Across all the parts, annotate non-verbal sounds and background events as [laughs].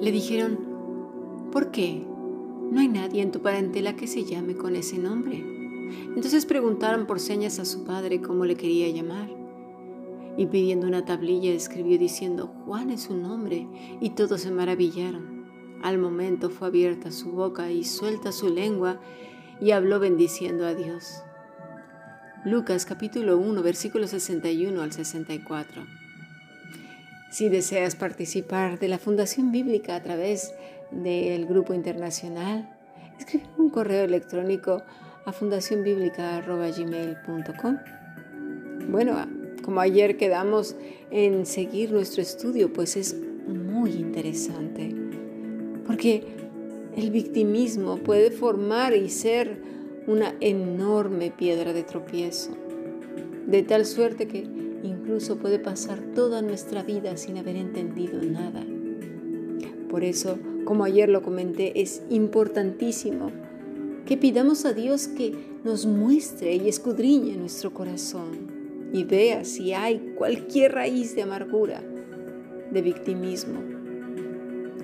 Le dijeron, ¿por qué? No hay nadie en tu parentela que se llame con ese nombre. Entonces preguntaron por señas a su padre cómo le quería llamar. Y pidiendo una tablilla escribió diciendo, Juan es su nombre, y todos se maravillaron. Al momento fue abierta su boca y suelta su lengua, y habló bendiciendo a Dios. Lucas capítulo 1, versículos 61 al 64. Si deseas participar de la Fundación Bíblica a través del Grupo Internacional, escribe un correo electrónico a fundacionbiblica.gmail.com. Bueno, como ayer quedamos en seguir nuestro estudio, pues es muy interesante, porque el victimismo puede formar y ser una enorme piedra de tropiezo, de tal suerte que Incluso puede pasar toda nuestra vida sin haber entendido nada. Por eso, como ayer lo comenté, es importantísimo que pidamos a Dios que nos muestre y escudriñe nuestro corazón y vea si hay cualquier raíz de amargura, de victimismo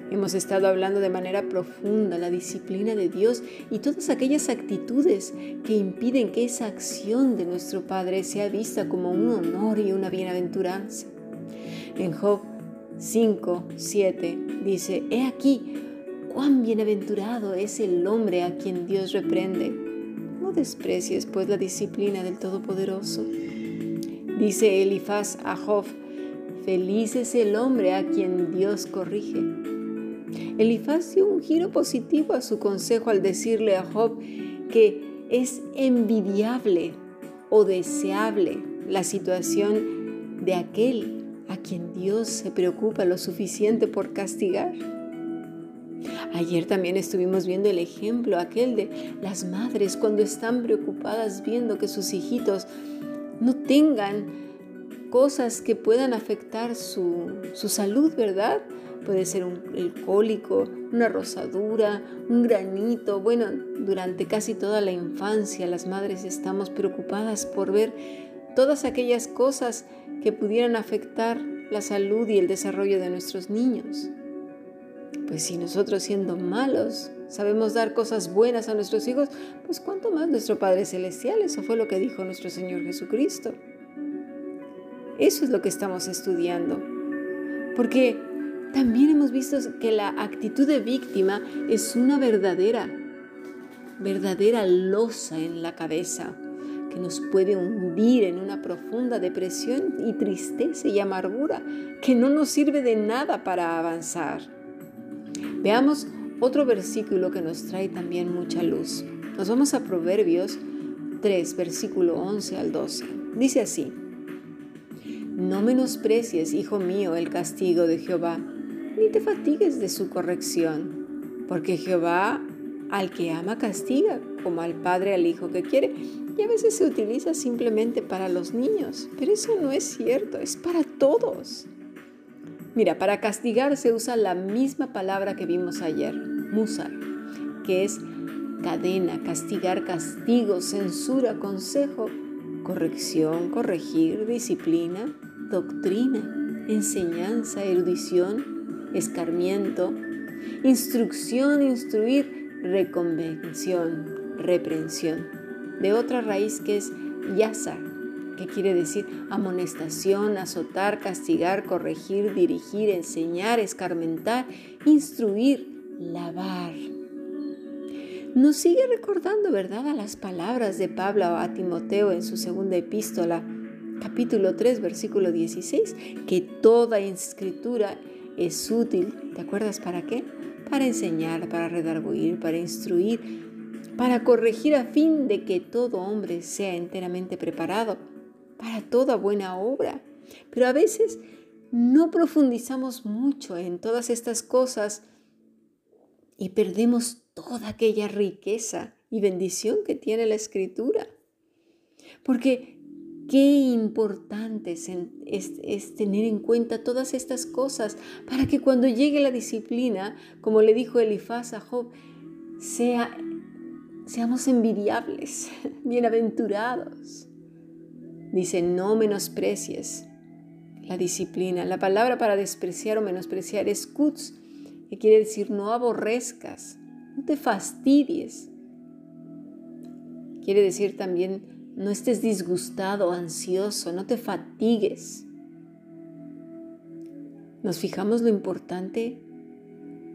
Hemos estado hablando de manera profunda la disciplina de Dios y todas aquellas actitudes que impiden que esa acción de nuestro Padre sea vista como un honor y una bienaventuranza. En Job 5, 7 dice, He aquí, cuán bienaventurado es el hombre a quien Dios reprende. No desprecies pues la disciplina del Todopoderoso. Dice Elifaz a Job, Feliz es el hombre a quien Dios corrige Elifaz dio un giro positivo a su consejo al decirle a Job que es envidiable o deseable la situación de aquel a quien Dios se preocupa lo suficiente por castigar. Ayer también estuvimos viendo el ejemplo aquel de las madres cuando están preocupadas viendo que sus hijitos no tengan cosas que puedan afectar su, su salud, ¿verdad? Puede ser un, el cólico, una rosadura, un granito. Bueno, durante casi toda la infancia las madres estamos preocupadas por ver todas aquellas cosas que pudieran afectar la salud y el desarrollo de nuestros niños. Pues si nosotros siendo malos sabemos dar cosas buenas a nuestros hijos, pues cuánto más nuestro Padre Celestial, eso fue lo que dijo nuestro Señor Jesucristo. Eso es lo que estamos estudiando. Porque también hemos visto que la actitud de víctima es una verdadera, verdadera losa en la cabeza que nos puede hundir en una profunda depresión y tristeza y amargura que no nos sirve de nada para avanzar. Veamos otro versículo que nos trae también mucha luz. Nos vamos a Proverbios 3, versículo 11 al 12. Dice así, No menosprecies, hijo mío, el castigo de Jehová ni te fatigues de su corrección, porque Jehová al que ama castiga, como al padre al hijo que quiere. Y a veces se utiliza simplemente para los niños, pero eso no es cierto, es para todos. Mira, para castigar se usa la misma palabra que vimos ayer, musar, que es cadena, castigar, castigo, censura, consejo, corrección, corregir, disciplina, doctrina, enseñanza, erudición, escarmiento, instrucción, instruir, reconvención, reprensión, de otra raíz que es yasa, que quiere decir amonestación, azotar, castigar, corregir, dirigir, enseñar, escarmentar, instruir, lavar. Nos sigue recordando, ¿verdad?, a las palabras de Pablo a Timoteo en su segunda epístola, capítulo 3, versículo 16, que toda escritura es útil, ¿te acuerdas para qué? Para enseñar, para redarguir, para instruir, para corregir a fin de que todo hombre sea enteramente preparado para toda buena obra. Pero a veces no profundizamos mucho en todas estas cosas y perdemos toda aquella riqueza y bendición que tiene la escritura. Porque Qué importante es, tener en cuenta todas estas cosas para que cuando llegue la disciplina, como le dijo Elifaz a Job, sea, seamos envidiables, [laughs] bienaventurados. Dice, no menosprecies la disciplina. La palabra para despreciar o menospreciar es kutz, que quiere decir no aborrezcas, no te fastidies. Quiere decir también no estés disgustado, ansioso, no te fatigues. Nos fijamos lo importante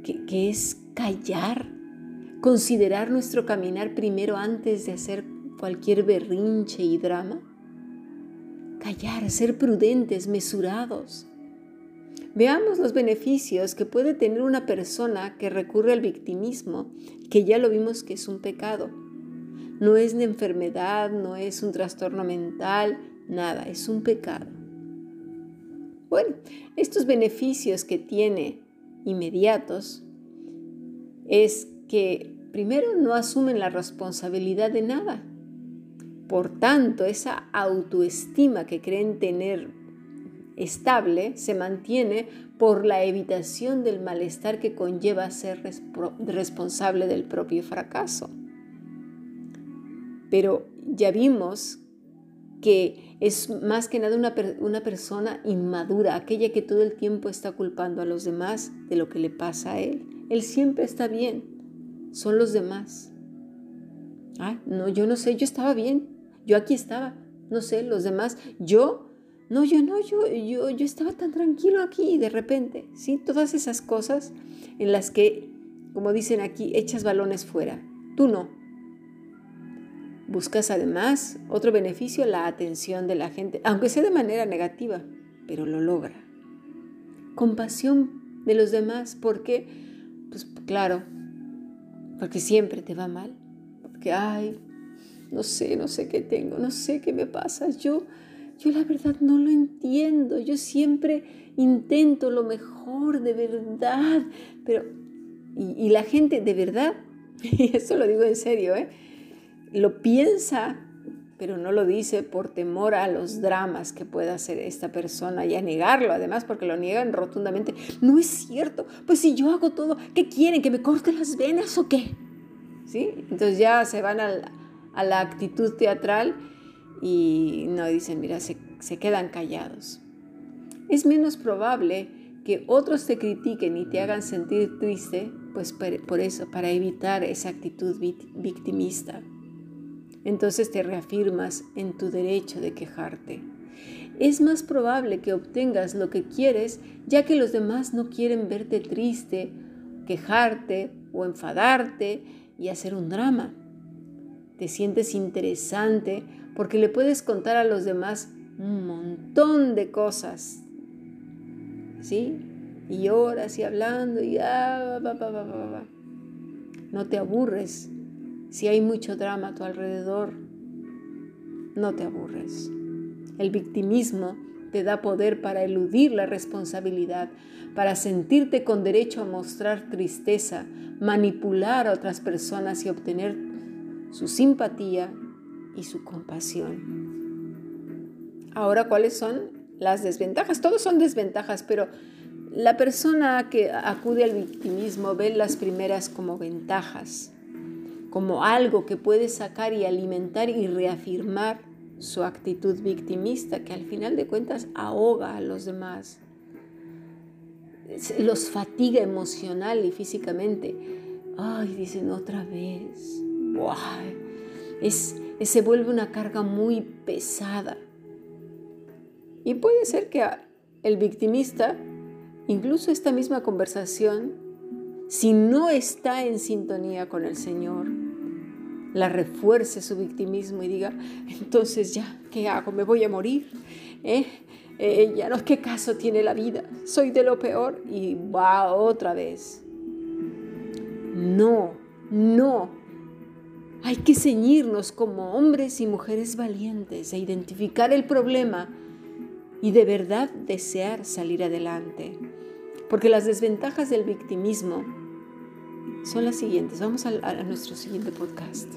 que, que es callar, considerar nuestro caminar primero antes de hacer cualquier berrinche y drama. Callar, ser prudentes, mesurados. Veamos los beneficios que puede tener una persona que recurre al victimismo, que ya lo vimos que es un pecado. No es una enfermedad, no es un trastorno mental, nada, es un pecado. Bueno, estos beneficios que tiene inmediatos es que primero no asumen la responsabilidad de nada. Por tanto, esa autoestima que creen tener estable se mantiene por la evitación del malestar que conlleva ser responsable del propio fracaso. Pero ya vimos que es más que nada una, una, persona inmadura, aquella que todo el tiempo está culpando a los demás de lo que le pasa a él. Él siempre está bien, son los demás. Ah, no, yo no sé, yo estaba bien, yo aquí estaba, no sé, los demás, yo no, yo no, yo, yo, yo estaba tan tranquilo aquí y de repente, ¿sí? Todas esas cosas en las que, como dicen aquí, echas balones fuera. Tú no. Buscas además otro beneficio, la atención de la gente, aunque sea de manera negativa, pero lo logra. Compasión de los demás, porque, pues claro, porque siempre te va mal, porque, ay, no sé, no sé qué tengo, no sé qué me pasa, yo yo la verdad no lo entiendo. Yo siempre intento lo mejor, de verdad. Pero, y, la gente de verdad, [laughs] y eso lo digo en serio, ¿eh? Lo piensa, pero no lo dice por temor a los dramas que pueda hacer esta persona y a negarlo, además, porque lo niegan rotundamente. No es cierto. Pues si yo hago todo, ¿qué quieren? ¿Que me corte las venas o qué? ¿Sí? Entonces ya se van a la actitud teatral y no dicen, mira, se, quedan callados. Es menos probable que otros te critiquen y te hagan sentir triste, pues por eso, para evitar esa actitud victimista. Entonces te reafirmas en tu derecho de quejarte. Es más probable que obtengas lo que quieres, ya que los demás no quieren verte triste, quejarte o enfadarte y hacer un drama. Te sientes interesante porque le puedes contar a los demás un montón de cosas. ¿Sí? Y horas y hablando y ah, no te aburres. Si hay mucho drama a tu alrededor, no te aburres. El victimismo te da poder para eludir la responsabilidad, para sentirte con derecho a mostrar tristeza, manipular a otras personas y obtener su simpatía y su compasión. Ahora, ¿cuáles son las desventajas? Todos son desventajas, pero la persona que acude al victimismo ve las primeras como ventajas, como algo que puede sacar y alimentar y reafirmar su actitud victimista, que al final de cuentas ahoga a los demás, los fatiga emocional y físicamente. Ay, dicen otra vez. Es, se vuelve una carga muy pesada. Y puede ser que el victimista, incluso esta misma conversación, si no está en sintonía con el Señor, la refuerce su victimismo y diga, entonces ya, ¿qué hago? ¿Me voy a morir? ¿Eh? Eh, ya no, ¿qué caso tiene la vida? Soy de lo peor y va otra vez. No, no, hay que ceñirnos como hombres y mujeres valientes e identificar el problema y de verdad desear salir adelante. Porque las desventajas del victimismo son las siguientes. Vamos a, a nuestro siguiente podcast.